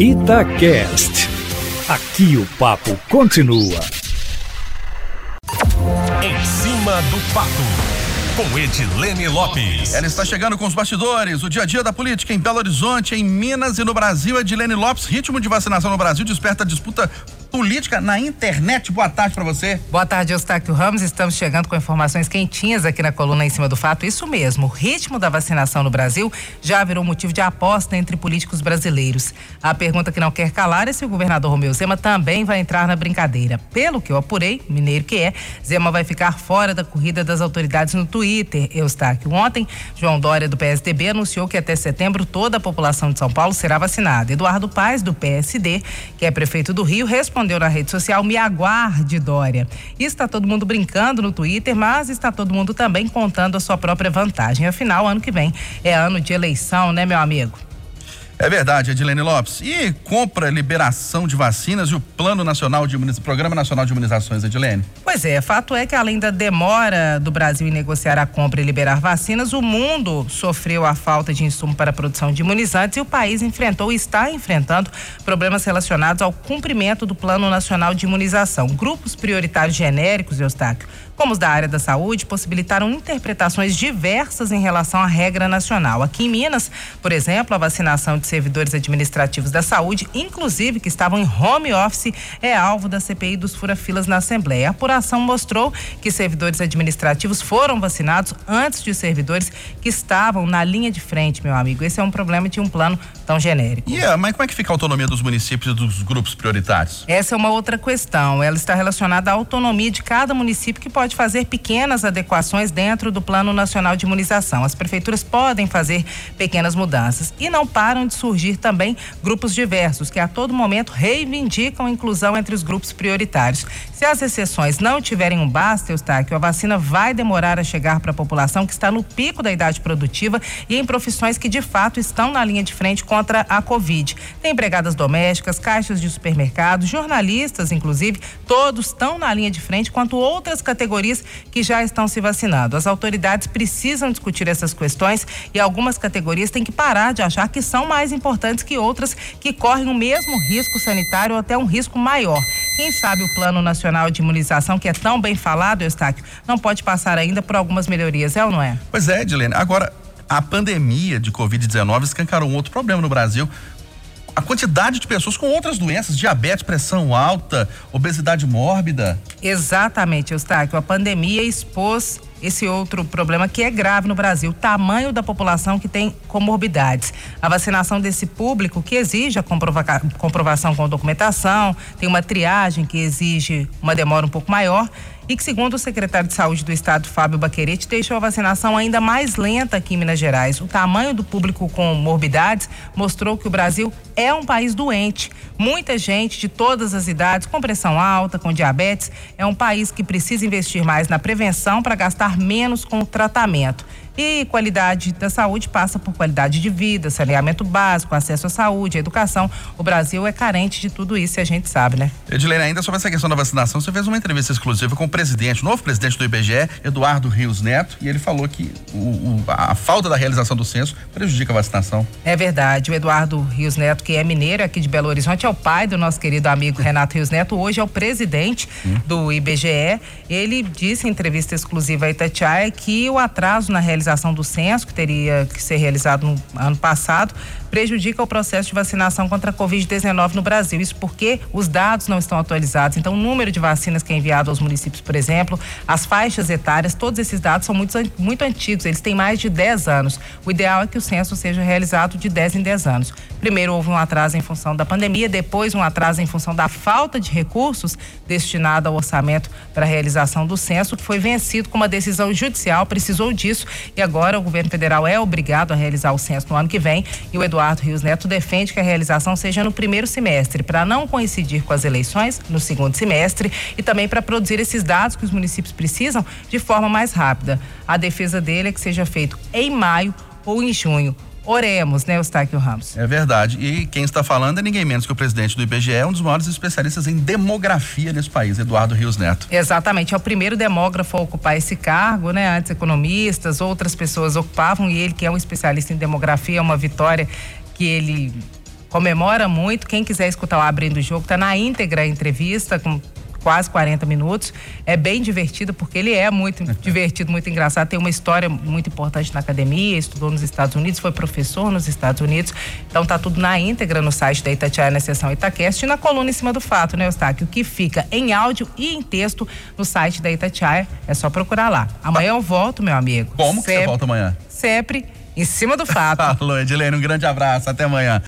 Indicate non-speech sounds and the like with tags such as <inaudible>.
Itacast. Aqui o papo continua. Em cima do papo com Edilene Lopes. Ela está chegando com os bastidores, o dia a dia da política em Belo Horizonte, em Minas e no Brasil. Edilene Lopes, ritmo de vacinação no Brasil desperta disputa política na internet. Boa tarde para você. Boa tarde, Eustáquio Ramos. Estamos chegando com informações quentinhas aqui na coluna em cima do fato. Isso mesmo, o ritmo da vacinação no Brasil já virou motivo de aposta entre políticos brasileiros. A pergunta que não quer calar é se o governador Romeu Zema também vai entrar na brincadeira. Pelo que eu apurei, mineiro que é, Zema vai ficar fora da corrida das autoridades no Twitter. Eustáquio, ontem, João Dória do PSDB anunciou que até setembro toda a população de São Paulo será vacinada. Eduardo Paes do PSD, que é prefeito do Rio, respondeu respondeu na rede social: me aguarde, Dória. Está todo mundo brincando no Twitter, mas está todo mundo também contando a sua própria vantagem. Afinal, ano que vem é ano de eleição, né, meu amigo? É verdade, Edilene Lopes. E compra, liberação de vacinas e o Plano Nacional de Programa Nacional de Imunizações, Edilene? Pois é, fato é que além da demora do Brasil em negociar a compra e liberar vacinas, o mundo sofreu a falta de insumo para a produção de imunizantes e o país enfrentou e está enfrentando problemas relacionados ao cumprimento do Plano Nacional de Imunização. Grupos prioritários genéricos, Eustáquio, como os da área da saúde, possibilitaram interpretações diversas em relação à regra nacional. Aqui em Minas, por exemplo, a vacinação de servidores administrativos da saúde, inclusive que estavam em home office, é alvo da CPI dos furafilas na Assembleia. A apuração mostrou que servidores administrativos foram vacinados antes de servidores que estavam na linha de frente, meu amigo. Esse é um problema de um plano tão genérico. Yeah, mas como é que fica a autonomia dos municípios e dos grupos prioritários? Essa é uma outra questão. Ela está relacionada à autonomia de cada município que pode pode fazer pequenas adequações dentro do Plano Nacional de Imunização. As prefeituras podem fazer pequenas mudanças. E não param de surgir também grupos diversos que a todo momento reivindicam a inclusão entre os grupos prioritários. Se as exceções não tiverem um basta, Eustáquio, a vacina vai demorar a chegar para a população que está no pico da idade produtiva e em profissões que de fato estão na linha de frente contra a Covid. Tem empregadas domésticas, caixas de supermercados, jornalistas, inclusive, todos estão na linha de frente, quanto outras categorias categorias que já estão se vacinando. As autoridades precisam discutir essas questões e algumas categorias têm que parar de achar que são mais importantes que outras que correm o mesmo risco sanitário ou até um risco maior. Quem sabe o Plano Nacional de Imunização, que é tão bem falado, Eustáquio, não pode passar ainda por algumas melhorias, é ou não é? Pois é, Edilene. Agora, a pandemia de Covid-19 escancarou um outro problema no Brasil a quantidade de pessoas com outras doenças, diabetes, pressão alta, obesidade mórbida. Exatamente, Eustáquio. A pandemia expôs esse outro problema que é grave no Brasil, o tamanho da população que tem comorbidades. A vacinação desse público que exige a comprova comprovação com documentação, tem uma triagem que exige uma demora um pouco maior e que, segundo o secretário de Saúde do Estado, Fábio Baquerete, deixou a vacinação ainda mais lenta aqui em Minas Gerais. O tamanho do público com morbidades mostrou que o Brasil é um país doente. Muita gente de todas as idades, com pressão alta, com diabetes, é um país que precisa investir mais na prevenção para gastar menos com o tratamento. E qualidade da saúde passa por qualidade de vida, saneamento básico, acesso à saúde, à educação. O Brasil é carente de tudo isso e a gente sabe, né? Edilene, ainda sobre essa questão da vacinação, você fez uma entrevista exclusiva com o presidente, o novo presidente do IBGE, Eduardo Rios Neto, e ele falou que o, o, a falta da realização do censo prejudica a vacinação. É verdade. O Eduardo Rios Neto, que é mineiro aqui de Belo Horizonte, é o pai do nosso querido amigo <laughs> Renato Rios Neto, hoje é o presidente hum. do IBGE. Ele disse em entrevista exclusiva a Itatiaia que o atraso na realização realização do censo, que teria que ser realizado no ano passado, prejudica o processo de vacinação contra a Covid-19 no Brasil. Isso porque os dados não estão atualizados. Então, o número de vacinas que é enviado aos municípios, por exemplo, as faixas etárias, todos esses dados são muito, muito antigos, eles têm mais de 10 anos. O ideal é que o censo seja realizado de 10 em 10 anos. Primeiro houve um atraso em função da pandemia, depois um atraso em função da falta de recursos destinado ao orçamento para a realização do censo, que foi vencido com uma decisão judicial, precisou disso e agora o governo federal é obrigado a realizar o censo no ano que vem e o Eduardo Eduardo Rios Neto defende que a realização seja no primeiro semestre, para não coincidir com as eleições no segundo semestre e também para produzir esses dados que os municípios precisam de forma mais rápida. A defesa dele é que seja feito em maio ou em junho. Oremos, né, Eustáquio Ramos? É verdade. E quem está falando é ninguém menos que o presidente do IBGE, um dos maiores especialistas em demografia nesse país, Eduardo Rios Neto. Exatamente. É o primeiro demógrafo a ocupar esse cargo, né? Antes economistas, outras pessoas ocupavam e ele, que é um especialista em demografia, é uma vitória que ele comemora muito. Quem quiser escutar o Abrindo o Jogo, tá na íntegra a entrevista com quase 40 minutos. É bem divertido, porque ele é muito <laughs> divertido, muito engraçado. Tem uma história muito importante na academia, estudou nos Estados Unidos, foi professor nos Estados Unidos. Então tá tudo na íntegra no site da Itatiaia, na seção Itacast e na coluna em cima do fato, né, Eustáquio? Que fica em áudio e em texto no site da Itatiaia. É só procurar lá. Amanhã eu volto, meu amigo. Como que você Sempre- volta amanhã? Sempre em cima do fato. <laughs> Alô, Edilene, um grande abraço. Até amanhã.